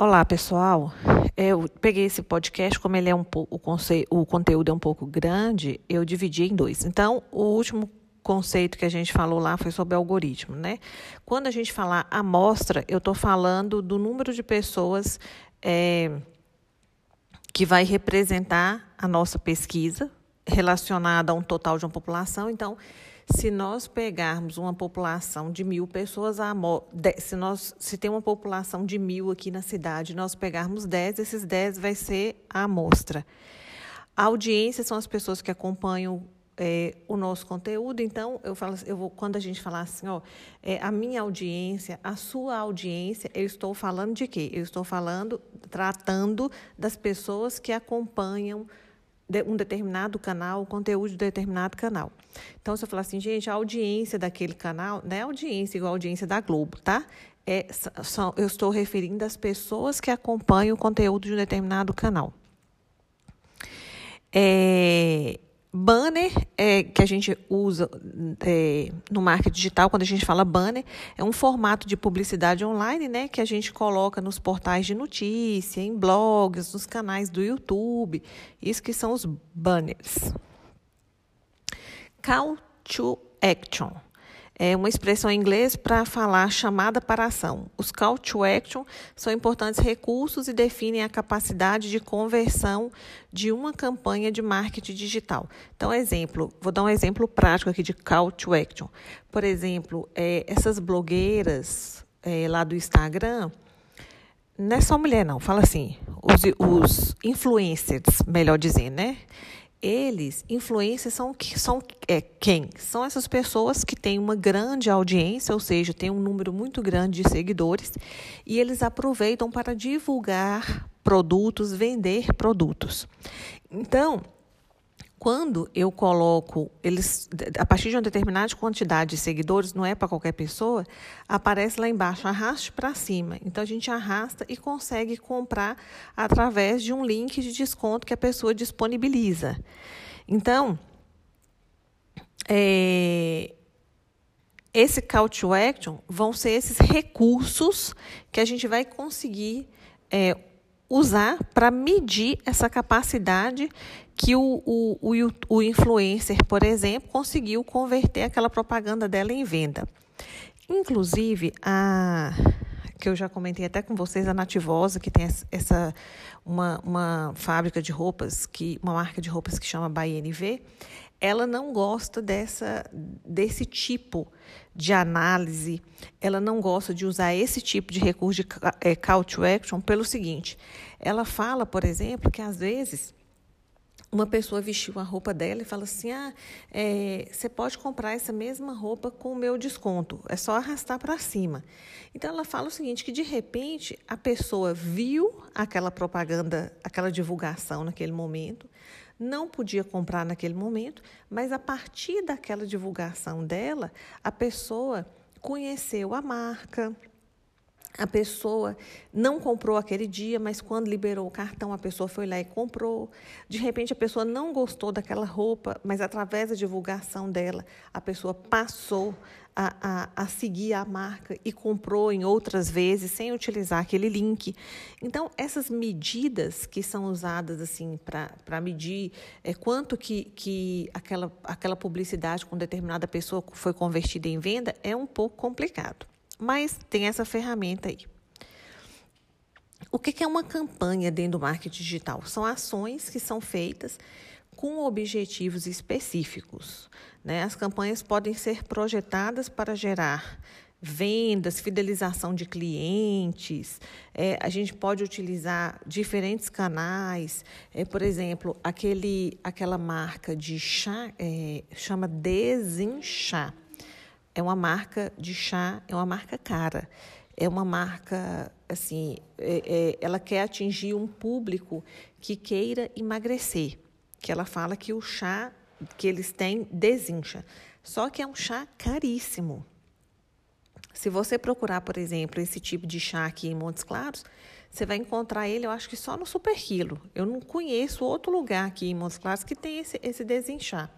Olá, pessoal. Eu peguei esse podcast, como ele é um pouco, o, conteúdo é um pouco grande, eu dividi em dois. Então, o último conceito que a gente falou lá foi sobre algoritmo, né? Quando a gente falar amostra, eu estou falando do número de pessoas é, que vai representar a nossa pesquisa relacionada a um total de uma população. Então, se nós pegarmos uma população de mil pessoas, se, nós, se tem uma população de mil aqui na cidade, nós pegarmos dez, esses dez vai ser a amostra. A audiência são as pessoas que acompanham é, o nosso conteúdo. Então, eu falo, eu vou, quando a gente falar assim, ó, é, a minha audiência, a sua audiência, eu estou falando de quê? Eu estou falando, tratando das pessoas que acompanham um determinado canal, o conteúdo de determinado canal. Então, se eu falar assim, gente, a audiência daquele canal, não é audiência igual a audiência da Globo, tá? É, são, eu estou referindo às pessoas que acompanham o conteúdo de um determinado canal. É, Banner, é, que a gente usa é, no marketing digital, quando a gente fala banner, é um formato de publicidade online né, que a gente coloca nos portais de notícia, em blogs, nos canais do YouTube. Isso que são os banners. Call to action é uma expressão em inglês para falar chamada para ação. Os call to action são importantes recursos e definem a capacidade de conversão de uma campanha de marketing digital. Então, exemplo, vou dar um exemplo prático aqui de call to action. Por exemplo, é, essas blogueiras é, lá do Instagram, não é só mulher, não, fala assim, os, os influencers, melhor dizendo, né? Eles, influências são, são é, quem? São essas pessoas que têm uma grande audiência, ou seja, têm um número muito grande de seguidores, e eles aproveitam para divulgar produtos, vender produtos. Então, quando eu coloco eles a partir de uma determinada quantidade de seguidores, não é para qualquer pessoa, aparece lá embaixo, arraste para cima. Então a gente arrasta e consegue comprar através de um link de desconto que a pessoa disponibiliza. Então, é, esse call to action vão ser esses recursos que a gente vai conseguir é, usar para medir essa capacidade que o, o, o, o influencer, por exemplo, conseguiu converter aquela propaganda dela em venda. Inclusive, a que eu já comentei até com vocês, a Nativosa, que tem essa uma, uma fábrica de roupas, que uma marca de roupas que chama BNV, ela não gosta dessa, desse tipo de análise, ela não gosta de usar esse tipo de recurso de é, call to action pelo seguinte: ela fala, por exemplo, que às vezes uma pessoa vestiu a roupa dela e fala assim: ah, é, você pode comprar essa mesma roupa com o meu desconto, é só arrastar para cima. Então ela fala o seguinte: que de repente a pessoa viu aquela propaganda, aquela divulgação naquele momento, não podia comprar naquele momento, mas a partir daquela divulgação dela, a pessoa conheceu a marca, a pessoa não comprou aquele dia, mas quando liberou o cartão, a pessoa foi lá e comprou. De repente, a pessoa não gostou daquela roupa, mas através da divulgação dela, a pessoa passou a, a, a seguir a marca e comprou em outras vezes sem utilizar aquele link. Então, essas medidas que são usadas assim para medir é, quanto que, que aquela, aquela publicidade com determinada pessoa foi convertida em venda é um pouco complicado mas tem essa ferramenta aí. O que é uma campanha dentro do marketing digital? São ações que são feitas com objetivos específicos. Né? As campanhas podem ser projetadas para gerar vendas, fidelização de clientes. É, a gente pode utilizar diferentes canais. É, por exemplo, aquele, aquela marca de chá é, chama Desenchar é uma marca de chá, é uma marca cara. É uma marca, assim, é, é, ela quer atingir um público que queira emagrecer. Que ela fala que o chá que eles têm desincha. Só que é um chá caríssimo. Se você procurar, por exemplo, esse tipo de chá aqui em Montes Claros, você vai encontrar ele, eu acho que só no Super Quilo. Eu não conheço outro lugar aqui em Montes Claros que tem esse, esse desinchar.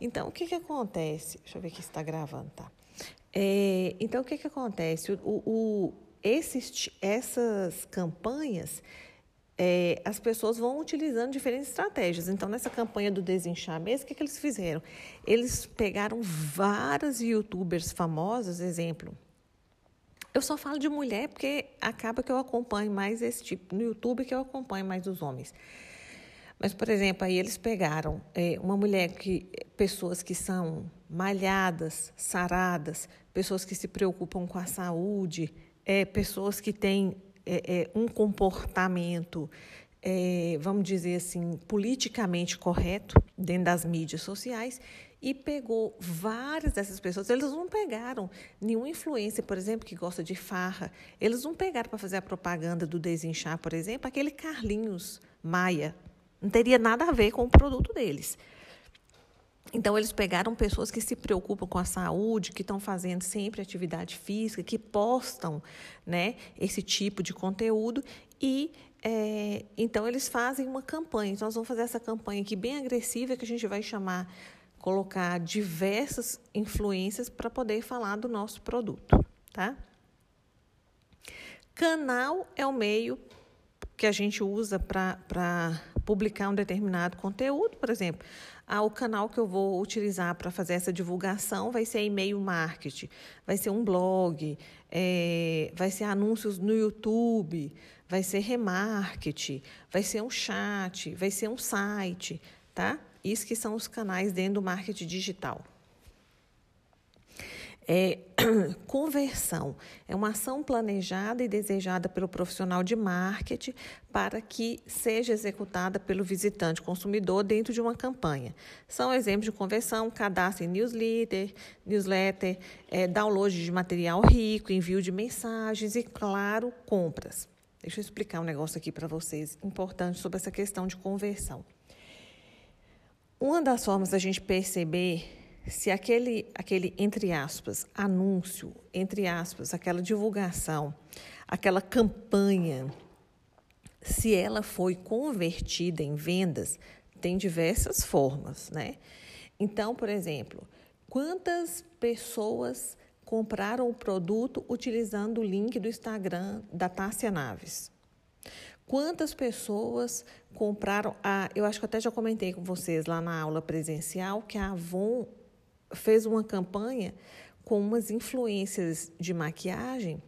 Então, o que, que acontece? Deixa eu ver aqui se está gravando, tá? É, então, o que, que acontece? O, o, esses, essas campanhas, é, as pessoas vão utilizando diferentes estratégias. Então, nessa campanha do desinchar mesmo, o que, que eles fizeram? Eles pegaram várias youtubers famosas, exemplo. Eu só falo de mulher porque acaba que eu acompanho mais esse tipo no YouTube que eu acompanho mais os homens. Mas, por exemplo, aí eles pegaram é, uma mulher que. pessoas que são malhadas, saradas, pessoas que se preocupam com a saúde, é, pessoas que têm é, é um comportamento, é, vamos dizer assim, politicamente correto dentro das mídias sociais e pegou várias dessas pessoas. Eles não pegaram nenhuma influência, por exemplo, que gosta de farra. Eles não pegaram para fazer a propaganda do desinchar, por exemplo, aquele Carlinhos Maia, não teria nada a ver com o produto deles. Então, eles pegaram pessoas que se preocupam com a saúde, que estão fazendo sempre atividade física, que postam né, esse tipo de conteúdo e é, então eles fazem uma campanha. Então, nós vamos fazer essa campanha aqui bem agressiva que a gente vai chamar, colocar diversas influências para poder falar do nosso produto, tá? Canal é o meio que a gente usa para publicar um determinado conteúdo, por exemplo. Ah, o canal que eu vou utilizar para fazer essa divulgação vai ser e-mail marketing, vai ser um blog, é, vai ser anúncios no YouTube, vai ser remarketing, vai ser um chat, vai ser um site, tá? Isso que são os canais dentro do marketing digital. É, conversão é uma ação planejada e desejada pelo profissional de marketing para que seja executada pelo visitante consumidor dentro de uma campanha. São exemplos de conversão: cadastro em newsletter, newsletter é, download de material rico, envio de mensagens e, claro, compras. Deixa eu explicar um negócio aqui para vocês importante sobre essa questão de conversão. Uma das formas da gente perceber se aquele, aquele, entre aspas, anúncio, entre aspas, aquela divulgação, aquela campanha, se ela foi convertida em vendas, tem diversas formas, né? Então, por exemplo, quantas pessoas compraram o produto utilizando o link do Instagram da Tássia Naves? Quantas pessoas compraram a, eu acho que até já comentei com vocês lá na aula presencial que a Avon fez uma campanha com umas influências de maquiagem.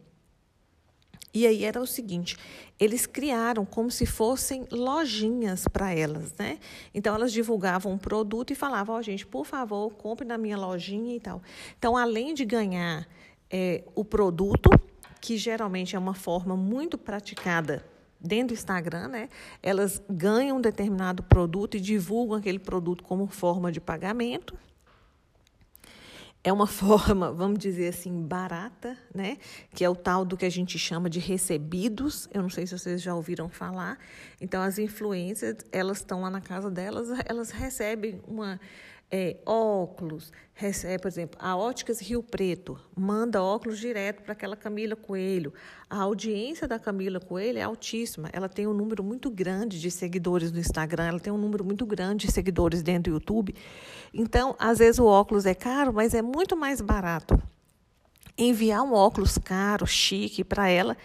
E aí era o seguinte, eles criaram como se fossem lojinhas para elas, né? Então elas divulgavam um produto e falavam, ó, oh, gente, por favor, compre na minha lojinha e tal. Então, além de ganhar é, o produto, que geralmente é uma forma muito praticada dentro do Instagram, né? Elas ganham um determinado produto e divulgam aquele produto como forma de pagamento é uma forma, vamos dizer assim, barata, né? Que é o tal do que a gente chama de recebidos. Eu não sei se vocês já ouviram falar. Então, as influências, elas estão lá na casa delas, elas recebem uma é, óculos, recebe, por exemplo, a Óticas Rio Preto manda óculos direto para aquela Camila Coelho. A audiência da Camila Coelho é altíssima. Ela tem um número muito grande de seguidores no Instagram, ela tem um número muito grande de seguidores dentro do YouTube. Então, às vezes o óculos é caro, mas é muito mais barato enviar um óculos caro, chique para ela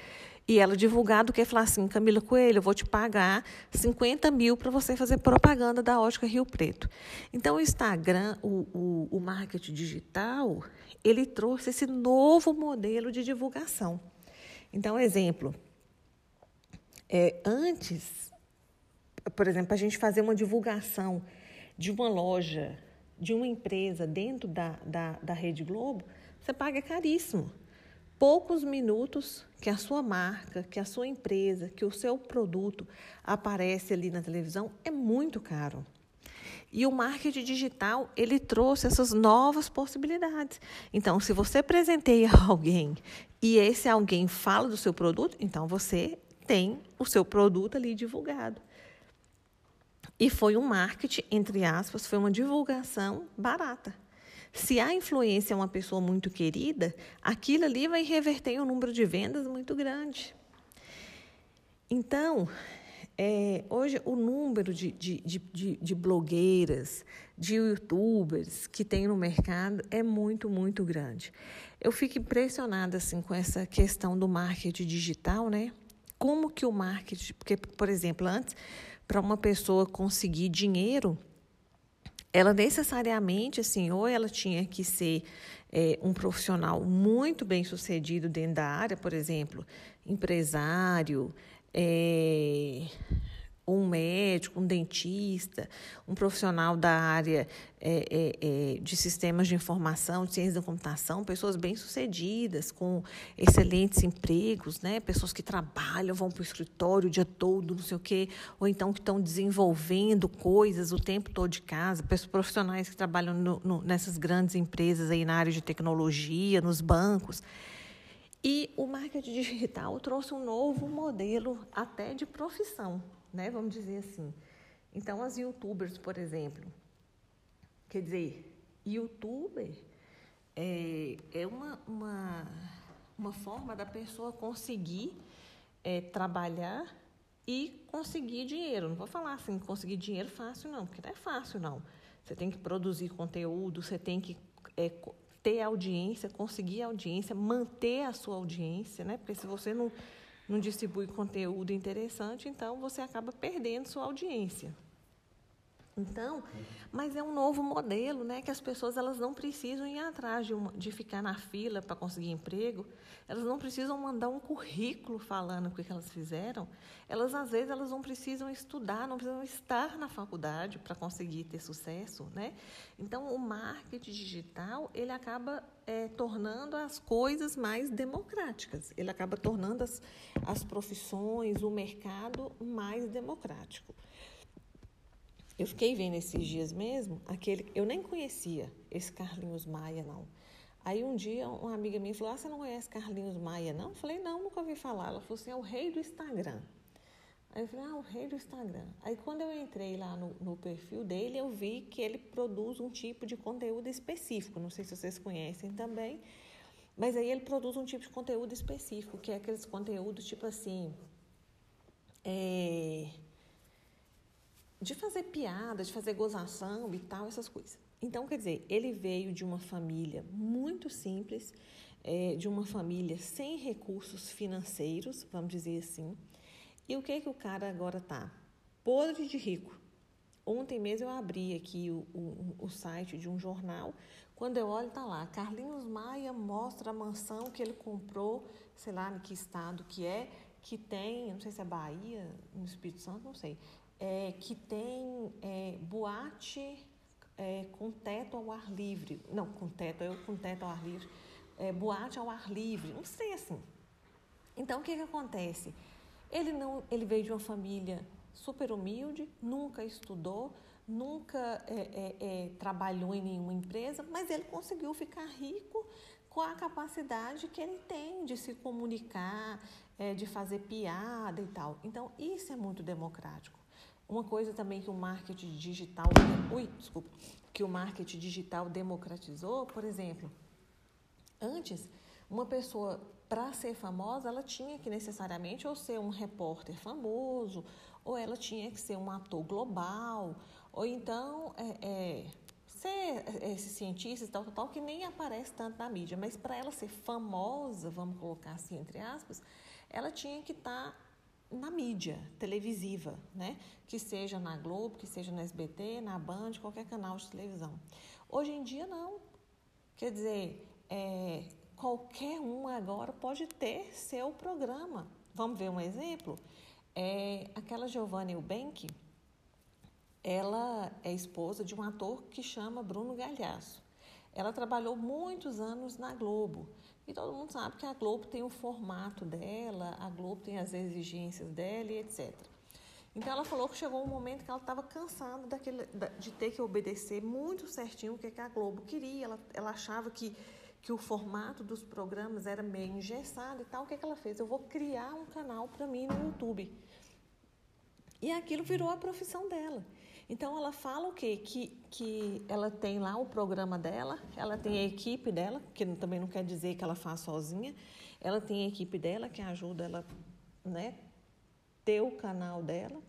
e ela divulgar do que falar assim, Camila Coelho, eu vou te pagar 50 mil para você fazer propaganda da Ótica Rio Preto. Então, o Instagram, o, o, o marketing digital, ele trouxe esse novo modelo de divulgação. Então, exemplo, é, antes, por exemplo, a gente fazer uma divulgação de uma loja, de uma empresa dentro da, da, da Rede Globo, você paga caríssimo poucos minutos que a sua marca, que a sua empresa, que o seu produto aparece ali na televisão é muito caro. E o marketing digital, ele trouxe essas novas possibilidades. Então, se você presenteia alguém e esse alguém fala do seu produto, então você tem o seu produto ali divulgado. E foi um marketing, entre aspas, foi uma divulgação barata. Se a influência é uma pessoa muito querida, aquilo ali vai reverter um número de vendas muito grande. Então, É, hoje, o número de, de, de, de, blogueiras, de youtubers que tem no mercado é muito, muito grande. Eu fico impressionada assim, com essa questão do marketing digital, né? Como que o marketing. Porque, por exemplo, antes, para uma pessoa conseguir dinheiro, ela necessariamente, assim, ou ela tinha que ser é, um profissional muito bem sucedido dentro da área, por exemplo, empresário, é, um médico, um dentista, um profissional da área é, é, é, de sistemas de informação, de ciência da computação, pessoas bem-sucedidas, com excelentes empregos, né? pessoas que trabalham, vão para o escritório o dia todo, não sei o quê, ou então que estão desenvolvendo coisas o tempo todo de casa, profissionais que trabalham no, no, nessas grandes empresas aí na área de tecnologia, nos bancos. E o marketing digital trouxe um novo modelo até de profissão, né? Vamos dizer assim. Então, as youtubers, por exemplo, quer dizer, youtuber é, é uma, uma, uma forma da pessoa conseguir é, trabalhar e conseguir dinheiro. Não vou falar assim, conseguir dinheiro fácil, não, porque não é fácil, não. Você tem que produzir conteúdo, você tem que é, ter audiência, conseguir audiência, manter a sua audiência, né? Porque se você não, não distribui conteúdo interessante, então você acaba perdendo sua audiência. Então, mas é um novo modelo, né? Que as pessoas elas não precisam ir atrás de, uma, de ficar na fila para conseguir emprego. Elas não precisam mandar um currículo falando o que, elas fizeram. Elas às vezes elas não precisam estudar, não precisam estar na faculdade para conseguir ter sucesso, né? Então, o marketing digital ele acaba é, tornando as coisas mais democráticas. Ele acaba tornando as, as profissões, o mercado mais democrático. Eu fiquei vendo esses dias mesmo, aquele, eu nem conhecia esse Carlinhos Maia, não. Aí um dia uma amiga minha falou: Ah, você não conhece Carlinhos Maia, não? Eu falei, não, nunca ouvi falar. Ela falou assim, é o rei do Instagram. Aí eu falei, ah, o rei do Instagram. Aí quando eu entrei lá no, no perfil dele, eu vi que ele produz um tipo de conteúdo específico. Não sei se vocês conhecem também. Mas aí ele produz um tipo de conteúdo específico, que é aqueles conteúdos tipo assim. É, de fazer piada, de fazer gozação e tal, essas coisas. Então, quer dizer, ele veio de uma família muito simples, é, de uma família sem recursos financeiros, vamos dizer assim. E o que que o cara agora tá? Podre de rico. Ontem mesmo eu abri aqui o, o, o site de um jornal. Quando eu olho, tá lá. Carlinhos Maia mostra a mansão que ele comprou, sei lá em que estado que é, que tem, não sei se é Bahia, no Espírito Santo, não sei é, que tem é, boate é, com teto ao ar livre. Não, com teto, eu com teto ao ar livre. É, boate ao ar livre, não sei assim. Então, o que, que acontece? Ele, não, ele veio de uma família super humilde, nunca estudou, nunca é, é, é, trabalhou em nenhuma empresa, mas ele conseguiu ficar rico com a capacidade que ele tem de se comunicar, é, de fazer piada e tal. Então, isso é muito democrático. Uma coisa também que o marketing digital, ui, desculpa, que o marketing digital democratizou, por exemplo, antes uma pessoa para ser famosa, ela tinha que necessariamente ou ser um repórter famoso, ou ela tinha que ser um ator global, ou então é, é, ser esse cientista tal, tal, tal, que nem aparece tanto na mídia. Mas para ela ser famosa, vamos colocar assim entre aspas, ela tinha que estar tá na mídia televisiva, né? Que seja na Globo, que seja na SBT, na Band, qualquer canal de televisão. Hoje em dia não. Quer dizer, é, qualquer um agora pode ter seu programa. Vamos ver um exemplo? É, aquela Giovanna Eubank, ela é esposa de um ator que chama Bruno Galhaço. Ela trabalhou muitos anos na Globo. E todo mundo sabe que a Globo tem o formato dela, a Globo tem as exigências dela e etc. Então ela falou que chegou um momento que ela estava cansada daquele, de ter que obedecer muito certinho o que, que a Globo queria. Ela, ela achava que, que o formato dos programas era meio engessado e tal. O que, que ela fez? Eu vou criar um canal para mim no YouTube. E aquilo virou a profissão dela. Então ela fala o quê? Que, que ela tem lá o programa dela, ela tem a equipe dela, que também não quer dizer que ela faz sozinha, ela tem a equipe dela que ajuda ela, né? ter o canal dela.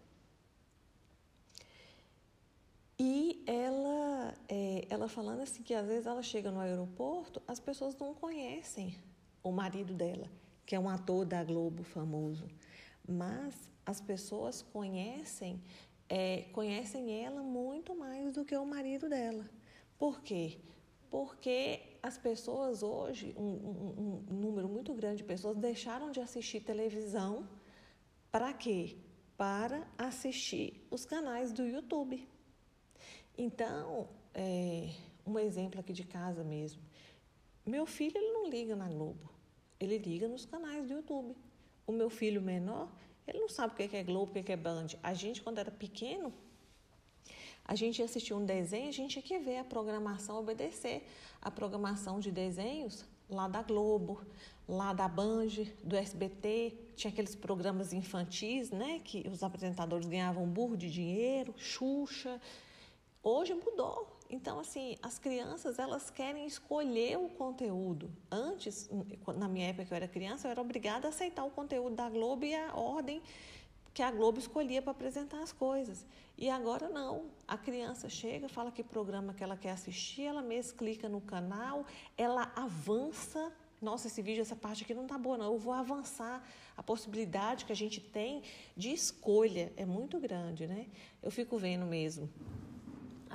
E ela, é, ela falando assim que às vezes ela chega no aeroporto, as pessoas não conhecem o marido dela, que é um ator da Globo famoso, mas as pessoas conhecem é, conhecem ela muito mais do que o marido dela. Por quê? Porque as pessoas hoje, um, um, um número muito grande de pessoas, deixaram de assistir televisão para quê? Para assistir os canais do YouTube. Então, é, um exemplo aqui de casa mesmo. Meu filho ele não liga na Globo, ele liga nos canais do YouTube. O meu filho menor, ele não sabe o que é Globo, o que é Band. A gente, quando era pequeno, a gente assistia um desenho, a gente tinha que ver a programação, obedecer a programação de desenhos lá da Globo, lá da Band, do SBT, tinha aqueles programas infantis, né, que os apresentadores ganhavam burro de dinheiro, Xuxa. Hoje mudou. Então, assim, as crianças, elas querem escolher o conteúdo. Antes, na minha época que eu era criança, eu era obrigada a aceitar o conteúdo da Globo e a ordem que a Globo escolhia para apresentar as coisas. E agora não. A criança chega, fala que programa que ela quer assistir, ela mesma clica no canal, ela avança. Nossa, esse vídeo, essa parte aqui não tá boa, não. Eu vou avançar. A possibilidade que a gente tem de escolha é muito grande, né? Eu fico vendo mesmo.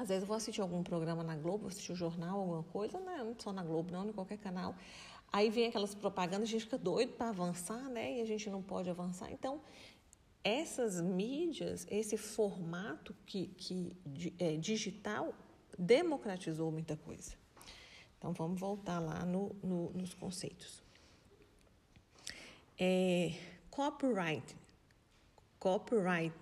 Às vezes eu vou assistir algum programa na Globo, vou assistir o um jornal, alguma coisa, né? não só na Globo, não, em qualquer canal. Aí vem aquelas propagandas, a gente fica doido para avançar, né? E a gente não pode avançar. Então, essas mídias, esse formato que, que é, digital democratizou muita coisa. Então vamos voltar lá no, no, nos conceitos. É, copyright. Copyright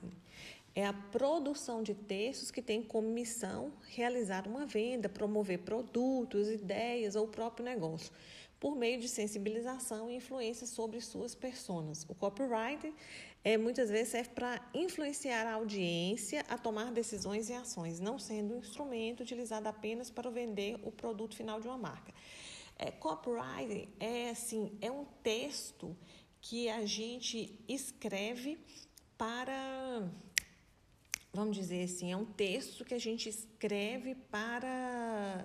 é a produção de textos que tem como missão realizar uma venda, promover produtos, ideias ou o próprio negócio por meio de sensibilização e influência sobre suas personas. O copyright é, muitas vezes serve para influenciar a audiência a tomar decisões e ações, não sendo um instrumento utilizado apenas para vender o produto final de uma marca. É, copyright é assim, é um texto que a gente escreve para vamos dizer assim, é um texto que a gente escreve para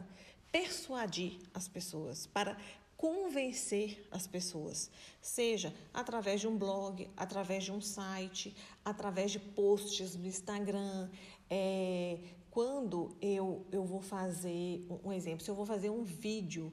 persuadir as pessoas, para convencer as pessoas, seja através de um blog, através de um site, através de posts no Instagram. É, quando eu, eu vou fazer um exemplo, se eu vou fazer um vídeo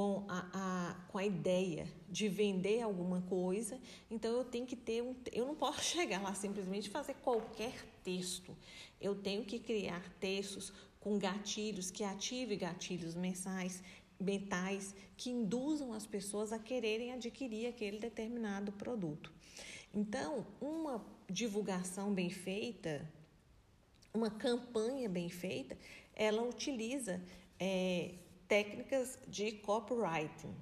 com a, a, com a ideia de vender alguma coisa, então eu tenho que ter um. Eu não posso chegar lá simplesmente fazer qualquer texto. Eu tenho que criar textos com gatilhos, que ative gatilhos mensais, mentais que induzam as pessoas a quererem adquirir aquele determinado produto. Então, uma divulgação bem feita, uma campanha bem feita, ela utiliza é, técnicas de copywriting.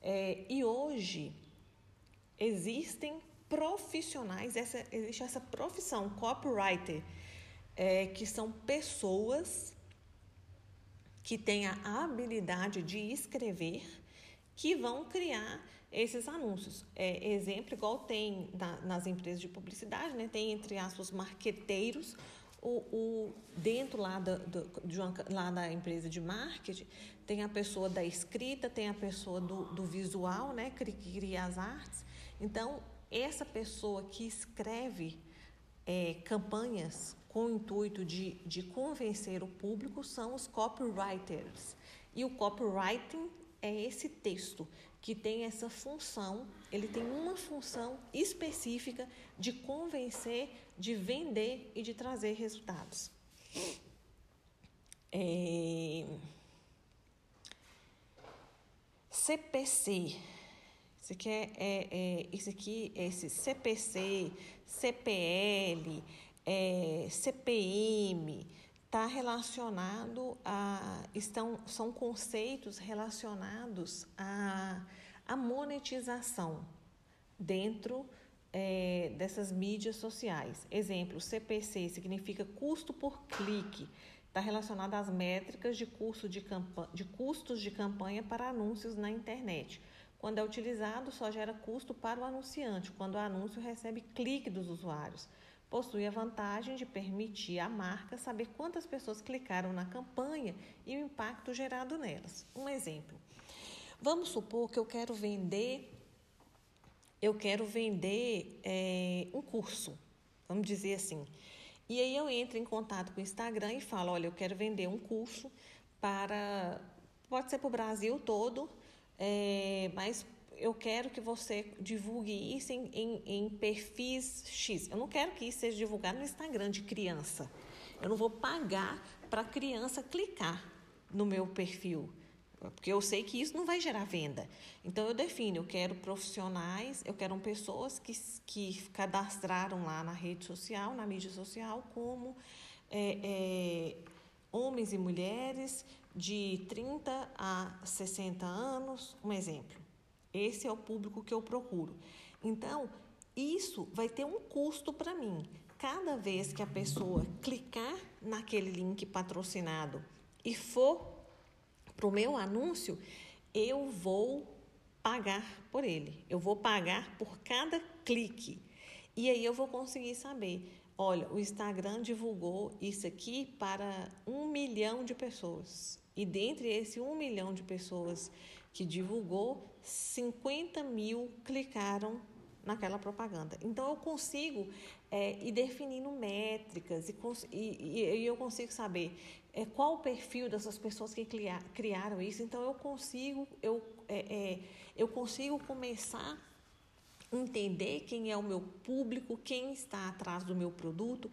É, e hoje existem profissionais, essa, existe essa profissão, copywriter, é, que são pessoas que têm a habilidade de escrever que vão criar esses anúncios. É, exemplo, igual tem na, nas empresas de publicidade, né? tem entre aspas marqueteiros, o, o, dentro lá da, do, de uma, lá da empresa de marketing, tem a pessoa da escrita, tem a pessoa do, do visual, né? que cria as artes. Então, essa pessoa que escreve é, campanhas com o intuito de, de convencer o público são os copywriters. E o copywriting é esse texto que tem essa função, ele tem uma função específica de convencer, de vender e de trazer resultados. É... CPC. Isso aqui é, é, é, isso aqui, esse CPC, CPL, é, CPM, está relacionado a. Estão, são conceitos relacionados à, à monetização dentro é, dessas mídias sociais. Exemplo, CPC significa custo por clique. Está relacionado às métricas de, custo de, de custos de campanha para anúncios na internet. Quando é utilizado, só gera custo para o anunciante, quando o anúncio recebe clique dos usuários. Possui a vantagem de permitir à marca saber quantas pessoas clicaram na campanha e o impacto gerado nelas. Um exemplo. Vamos supor que eu quero vender, eu quero vender é, um curso, vamos dizer assim. E aí eu entro em contato com o Instagram e falo, olha, eu quero vender um curso para, pode ser para o Brasil todo, é, mas eu quero que você divulgue isso em, em, em, perfis X. Eu não quero que isso seja divulgado no Instagram de criança. Eu não vou pagar para a criança clicar no meu perfil, porque eu sei que isso não vai gerar venda. Então eu defino, eu quero profissionais, eu quero pessoas que, que cadastraram lá na rede social, na mídia social, como é, é, homens e mulheres de 30 a 60 anos, um exemplo. Esse é o público que eu procuro. Então, isso vai ter um custo para mim. Cada vez que a pessoa clicar naquele link patrocinado e for para o meu anúncio, eu vou pagar por ele. Eu vou pagar por cada clique. E aí eu vou conseguir saber, olha, o Instagram divulgou isso aqui para um milhão de pessoas. E dentre esse um milhão de pessoas que divulgou, 50 mil clicaram naquela propaganda. Então eu consigo é, ir definindo métricas e, e, e eu consigo saber é, qual o perfil dessas pessoas que criaram isso. Então eu consigo eu, é, é, eu consigo começar a entender quem é o meu público, quem está atrás do meu produto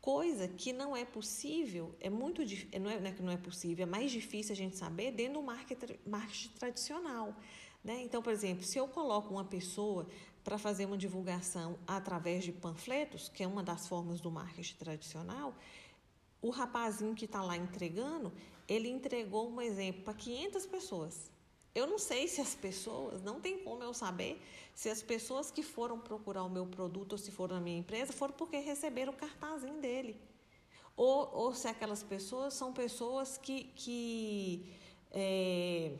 Coisa que não é possível, é muito não é, não é que não é possível, é mais difícil a gente saber dentro do marketing, marketing tradicional. Né? Então, por exemplo, se eu coloco uma pessoa para fazer uma divulgação através de panfletos, que é uma das formas do marketing tradicional, o rapazinho que está lá entregando, ele entregou um exemplo para 500 pessoas. Eu não sei se as pessoas, não tem como eu saber se as pessoas que foram procurar o meu produto ou se foram na minha empresa foram porque receberam o cartazinho dele. Ou, ou se aquelas pessoas são pessoas que, que, é,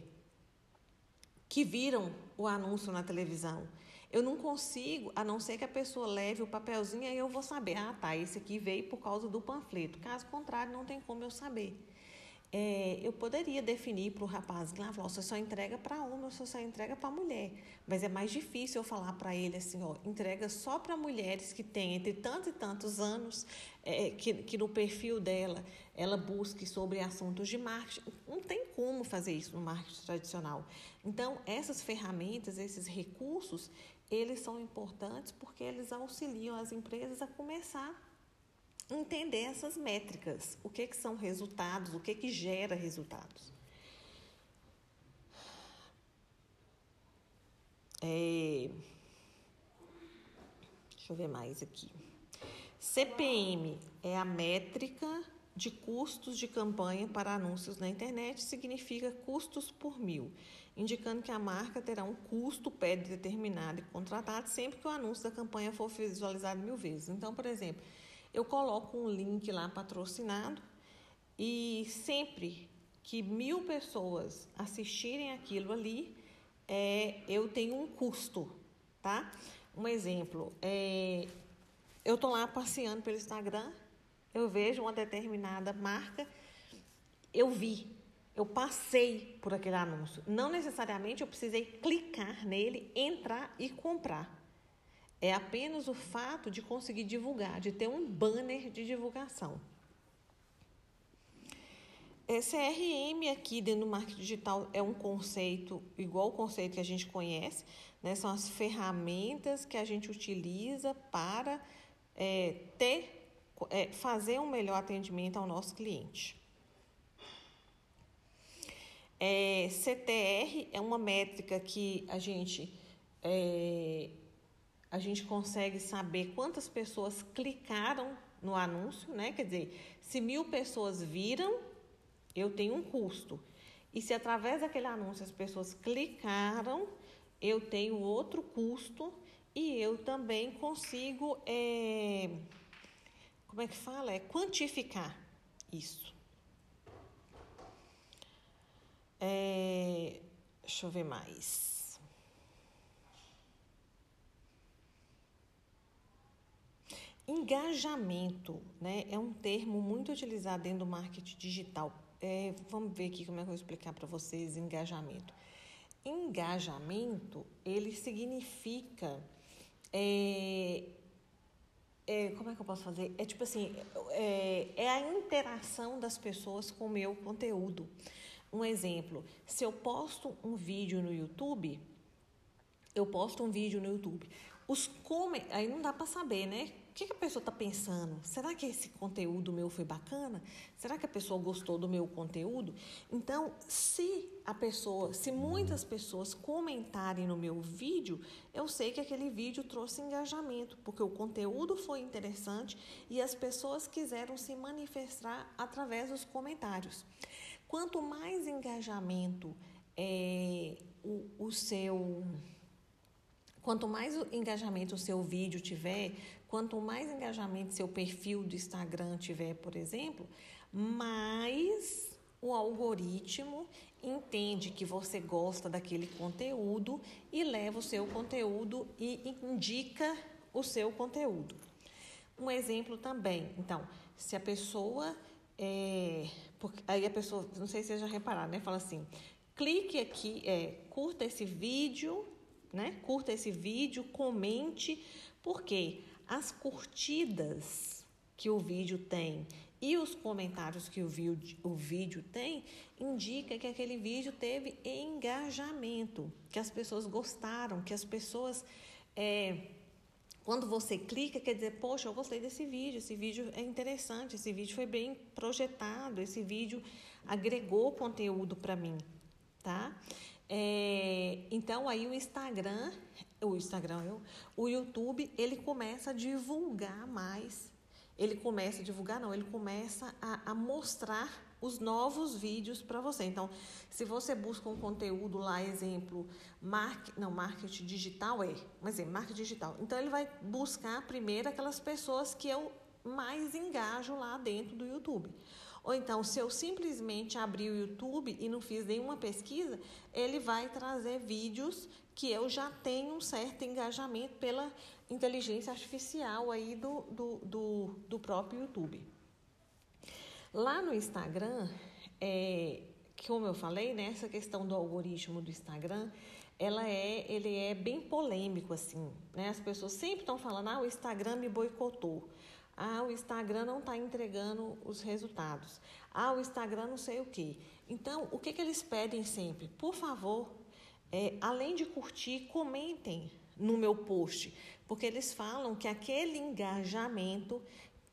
que viram o anúncio na televisão. Eu não consigo, a não ser que a pessoa leve o papelzinho, aí eu vou saber, ah, tá, esse aqui veio por causa do panfleto. Caso contrário, não tem como eu saber é, eu poderia definir para o rapaz lá, falar, você só entrega para homem, você só entrega para mulher. Mas é mais difícil eu falar para ele assim, ó, entrega só para mulheres que têm entre tantos e tantos anos, é, que, que no perfil dela ela busque sobre assuntos de marketing. Não tem como fazer isso no marketing tradicional. Então, essas ferramentas, esses recursos, eles são importantes porque eles auxiliam as empresas a começar entender essas métricas, o que, que são resultados, o que, que gera resultados. É... Deixa eu ver mais aqui. CPM é a métrica de custos de campanha para anúncios na internet, significa custos por mil, indicando que a marca terá um custo pré-determinado e contratado sempre que o anúncio da campanha for visualizado mil vezes. Então, por exemplo, eu coloco um link lá patrocinado e sempre que mil pessoas assistirem aquilo ali, é, eu tenho um custo, tá? Um exemplo, é, eu estou lá passeando pelo Instagram, eu vejo uma determinada marca, eu vi, eu passei por aquele anúncio. Não necessariamente eu precisei clicar nele, entrar e comprar. É apenas o fato de conseguir divulgar, de ter um banner de divulgação. CRM aqui dentro do marketing digital é um conceito igual o conceito que a gente conhece, né? são as ferramentas que a gente utiliza para é, ter, é, fazer um melhor atendimento ao nosso cliente. É, CTR é uma métrica que a gente é, a gente consegue saber quantas pessoas clicaram no anúncio, né? Quer dizer, se mil pessoas viram, eu tenho um custo. E se através daquele anúncio as pessoas clicaram, eu tenho outro custo e eu também consigo, é, como é que fala? É quantificar isso. É, deixa eu ver mais. Engajamento, né? É um termo muito utilizado dentro do marketing digital. É, vamos ver aqui como é que eu vou explicar para vocês engajamento. Engajamento, ele significa é, é, como é que eu posso fazer? É tipo assim, é, é a interação das pessoas com o meu conteúdo. Um exemplo, se eu posto um vídeo no YouTube, eu posto um vídeo no YouTube. Os come... Aí não dá para saber, né? O que, que a pessoa está pensando? Será que esse conteúdo meu foi bacana? Será que a pessoa gostou do meu conteúdo? Então, se a pessoa, se muitas pessoas comentarem no meu vídeo, eu sei que aquele vídeo trouxe engajamento, porque o conteúdo foi interessante e as pessoas quiseram se manifestar através dos comentários. Quanto mais engajamento é, o, o seu Quanto mais engajamento o seu vídeo tiver, quanto mais engajamento seu perfil do Instagram tiver, por exemplo, mais o algoritmo entende que você gosta daquele conteúdo e leva o seu conteúdo e indica o seu conteúdo. Um exemplo também, então, se a pessoa é, porque, aí a pessoa, não sei se vocês já repararam, né? Fala assim: clique aqui, é, curta esse vídeo né? Curta esse vídeo, comente, porque as curtidas que o vídeo tem e os comentários que o vídeo, o vídeo tem indica que aquele vídeo teve engajamento, que as pessoas gostaram, que as pessoas é, quando você clica, quer dizer, poxa, eu gostei desse vídeo, esse vídeo é interessante, esse vídeo foi bem projetado, esse vídeo agregou conteúdo para mim, tá? É, então aí o Instagram, o Instagram, eu, o YouTube, ele começa a divulgar mais. Ele começa a divulgar, não, ele começa a, a mostrar os novos vídeos para você. Então, se você busca um conteúdo lá, exemplo, market, não, marketing digital é, mas é marketing digital. Então, ele vai buscar primeiro aquelas pessoas que eu mais engajo lá dentro do YouTube. Ou então, se eu simplesmente abrir o YouTube e não fiz nenhuma pesquisa, ele vai trazer vídeos que eu já tenho um certo engajamento pela inteligência artificial aí do, do, do, do próprio YouTube. Lá no Instagram, é, como eu falei, né, essa questão do algoritmo do Instagram, ela é, ele é bem polêmico assim, né? As pessoas sempre estão falando, ah, o Instagram me boicotou. Ah, o Instagram não está entregando os resultados. Ah, o Instagram não sei o quê. Então, o que, que eles pedem sempre? Por favor, é, além de curtir, comentem no meu post, porque eles falam que aquele engajamento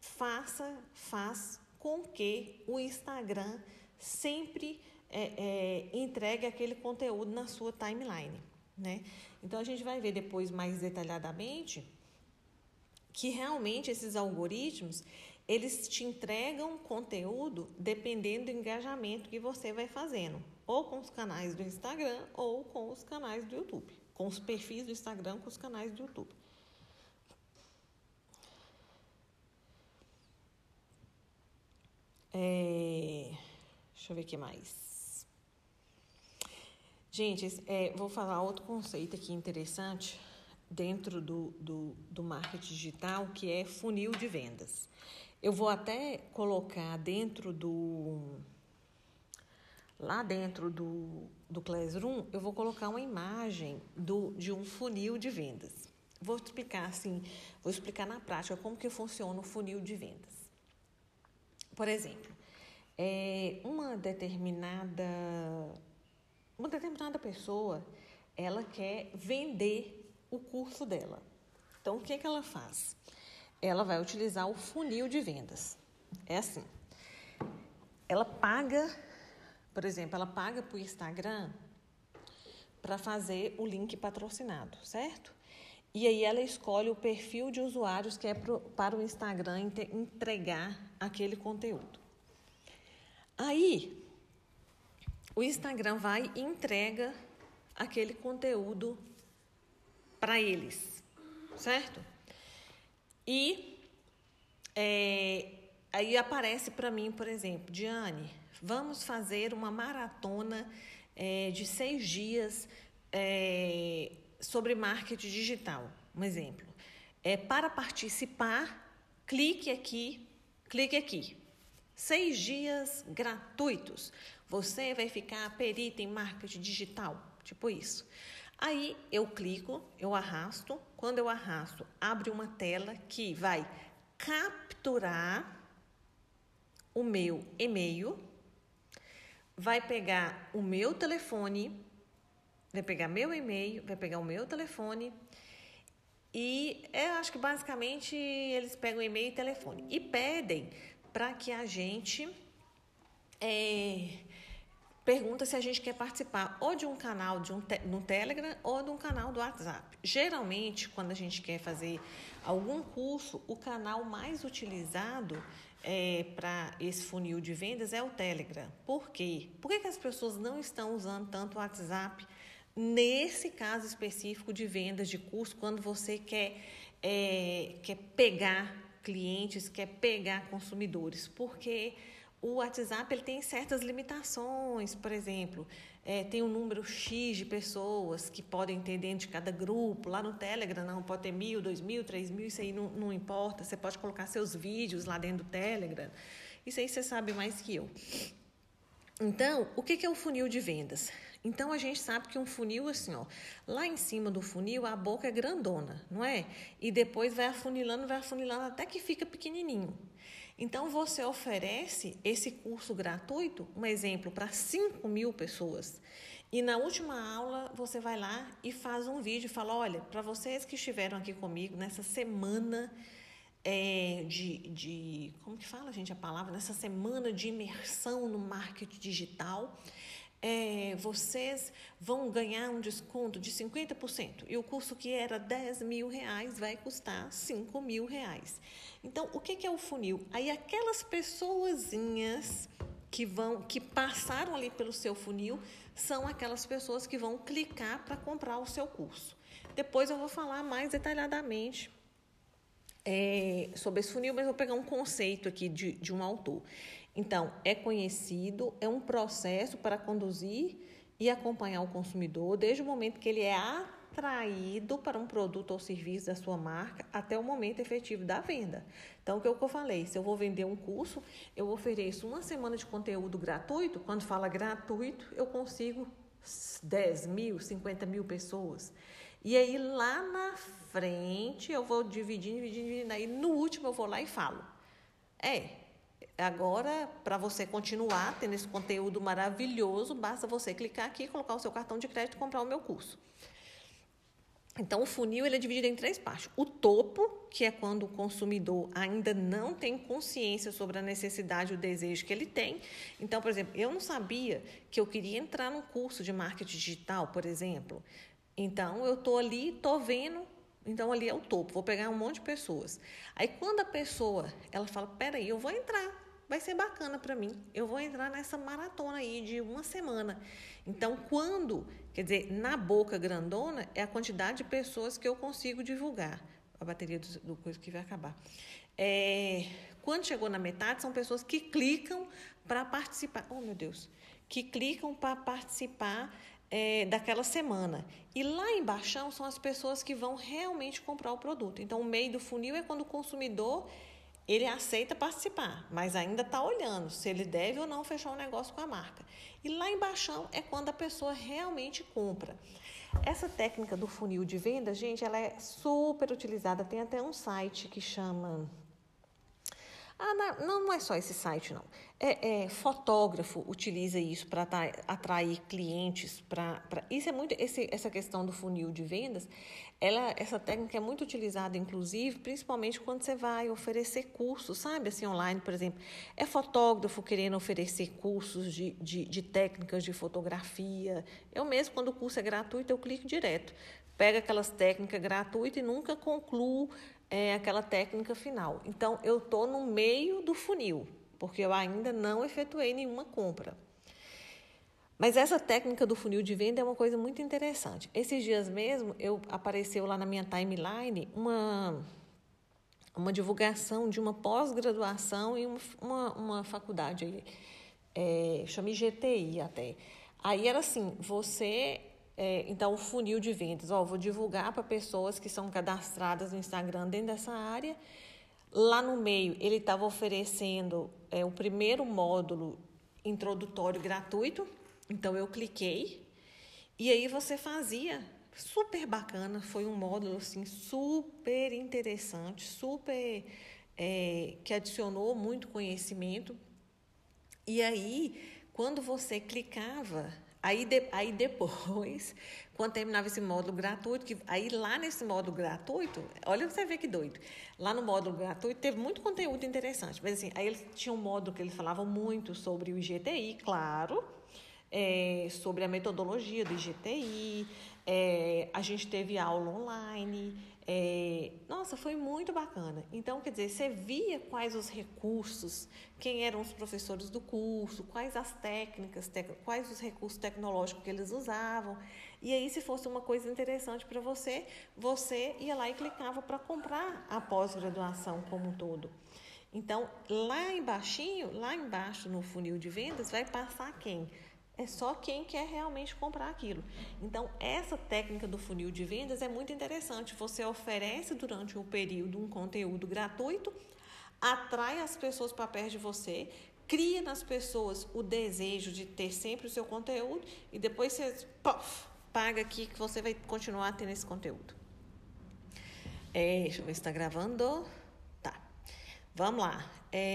faça, faz com que o Instagram sempre é, é, entregue aquele conteúdo na sua timeline. Né? Então a gente vai ver depois mais detalhadamente que realmente esses algoritmos eles te entregam conteúdo dependendo do engajamento que você vai fazendo, ou com os canais do Instagram ou com os canais do YouTube, com os perfis do Instagram, com os canais do YouTube. É, deixa eu ver o que mais. Gente, é, vou falar outro conceito aqui interessante dentro do, do, do marketing digital, que é funil de vendas. Eu vou até colocar dentro do. Lá dentro do, do Classroom, eu vou colocar uma imagem do, de um funil de vendas. Vou explicar assim, vou explicar na prática como que funciona o funil de vendas. Por exemplo, é, uma determinada uma determinada pessoa, ela quer vender o curso dela. Então, o que, é que ela faz? Ela vai utilizar o funil de vendas. É assim. Ela paga, por exemplo, ela paga para o Instagram para fazer o link patrocinado, certo? E aí ela escolhe o perfil de usuários que é pro, para o Instagram entregar aquele conteúdo. Aí o Instagram vai e entrega aquele conteúdo para eles, certo? E é, aí aparece para mim, por exemplo, Diane, vamos fazer uma maratona é, de seis dias é, sobre marketing digital. Um exemplo. É, para participar, clique aqui, clique aqui. Seis dias gratuitos. Você vai ficar perita em marketing digital, tipo isso. Aí eu clico, eu arrasto. Quando eu arrasto, abre uma tela que vai capturar o meu e-mail, vai pegar o meu telefone, vai pegar meu e-mail, vai pegar o meu telefone e eu acho que basicamente eles pegam e-mail e telefone e pedem para que a gente é, pergunta se a gente quer participar ou de um canal de um te no Telegram ou de um canal do WhatsApp. Geralmente, quando a gente quer fazer algum curso, o canal mais utilizado é, para esse funil de vendas é o Telegram. Por quê? Por que, que as pessoas não estão usando tanto o WhatsApp? Nesse caso específico de vendas de curso, quando você quer, é, quer pegar clientes, quer pegar consumidores, porque o WhatsApp ele tem certas limitações, por exemplo, é, tem um número X de pessoas que podem ter dentro de cada grupo. Lá no Telegram não pode ter mil, dois mil, três mil, isso aí não, não importa. Você pode colocar seus vídeos lá dentro do Telegram. Isso aí você sabe mais que eu. Então, o que é o funil de vendas? Então, a gente sabe que um funil, assim, ó, lá em cima do funil, a boca é grandona, não é? E depois vai afunilando, vai afunilando até que fica pequenininho. Então, você oferece esse curso gratuito, um exemplo, para 5 mil pessoas. E na última aula, você vai lá e faz um vídeo e fala: olha, para vocês que estiveram aqui comigo nessa semana é, de, de. Como que fala, gente, a palavra? Nessa semana de imersão no marketing digital. É, vocês vão ganhar um desconto de 50%. E o curso que era 10 mil reais vai custar 5 mil reais. Então, o que, que é o funil? Aí aquelas pessoazinhas que vão que passaram ali pelo seu funil são aquelas pessoas que vão clicar para comprar o seu curso. Depois eu vou falar mais detalhadamente é, sobre esse funil, mas vou pegar um conceito aqui de, de um autor. Então, é conhecido, é um processo para conduzir e acompanhar o consumidor desde o momento que ele é atraído para um produto ou serviço da sua marca até o momento efetivo da venda. Então, o que eu falei, se eu vou vender um curso, eu ofereço uma semana de conteúdo gratuito. Quando fala gratuito, eu consigo 10 mil, 50 mil pessoas. E aí lá na frente eu vou dividindo, dividindo, dividindo. Aí no último eu vou lá e falo. É, agora para você continuar tendo esse conteúdo maravilhoso, basta você clicar aqui, colocar o seu cartão de crédito e comprar o meu curso. Então, o funil ele é dividido em três partes. O topo, que é quando o consumidor ainda não tem consciência sobre a necessidade o desejo que ele tem. Então, por exemplo, eu não sabia que eu queria entrar num curso de marketing digital, por exemplo. Então, eu estou ali, estou vendo, então ali é o topo, vou pegar um monte de pessoas. Aí quando a pessoa, ela fala, peraí, eu vou entrar, vai ser bacana para mim, eu vou entrar nessa maratona aí de uma semana. Então, quando, quer dizer, na boca grandona é a quantidade de pessoas que eu consigo divulgar. A bateria do, do coisa que vai acabar. É, quando chegou na metade, são pessoas que clicam para participar. Oh, meu Deus! Que clicam para participar é, daquela semana. E lá embaixo são as pessoas que vão realmente comprar o produto. Então, o meio do funil é quando o consumidor ele aceita participar, mas ainda está olhando se ele deve ou não fechar um negócio com a marca. E lá embaixo é quando a pessoa realmente compra. Essa técnica do funil de venda, gente, ela é super utilizada. Tem até um site que chama ah, não, não é só esse site, não. É, é fotógrafo utiliza isso para atrair clientes. Pra, pra, isso é muito. Esse, essa questão do funil de vendas, ela, essa técnica é muito utilizada, inclusive, principalmente quando você vai oferecer cursos, sabe? Assim, online, por exemplo. É fotógrafo querendo oferecer cursos de, de, de técnicas de fotografia. Eu mesmo, quando o curso é gratuito, eu clico direto. Pega aquelas técnicas gratuitas e nunca concluo é aquela técnica final. Então, eu estou no meio do funil, porque eu ainda não efetuei nenhuma compra. Mas essa técnica do funil de venda é uma coisa muito interessante. Esses dias mesmo, eu apareceu lá na minha timeline uma, uma divulgação de uma pós-graduação em uma, uma, uma faculdade, é, chama IGTI até. Aí era assim, você é, então, o funil de vendas, ó, vou divulgar para pessoas que são cadastradas no Instagram dentro dessa área. Lá no meio, ele estava oferecendo é, o primeiro módulo introdutório gratuito. Então, eu cliquei. E aí você fazia. Super bacana. Foi um módulo, assim, super interessante. Super... É, que adicionou muito conhecimento. E aí, quando você clicava Aí, de, aí depois, quando terminava esse módulo gratuito, que aí lá nesse módulo gratuito, olha você vê que doido. Lá no módulo gratuito teve muito conteúdo interessante. Mas assim, aí eles tinham um módulo que eles falavam muito sobre o IGTI, claro, é, sobre a metodologia do IGTI, é, a gente teve aula online. É, nossa, foi muito bacana. Então, quer dizer, você via quais os recursos, quem eram os professores do curso, quais as técnicas, tec, quais os recursos tecnológicos que eles usavam. E aí, se fosse uma coisa interessante para você, você ia lá e clicava para comprar a pós-graduação como um todo. Então, lá embaixo, lá embaixo no funil de vendas, vai passar quem? É só quem quer realmente comprar aquilo. Então, essa técnica do funil de vendas é muito interessante. Você oferece durante um período um conteúdo gratuito, atrai as pessoas para perto de você, cria nas pessoas o desejo de ter sempre o seu conteúdo e depois você paga aqui que você vai continuar tendo esse conteúdo. É, deixa eu ver se está gravando. Tá. Vamos lá. É,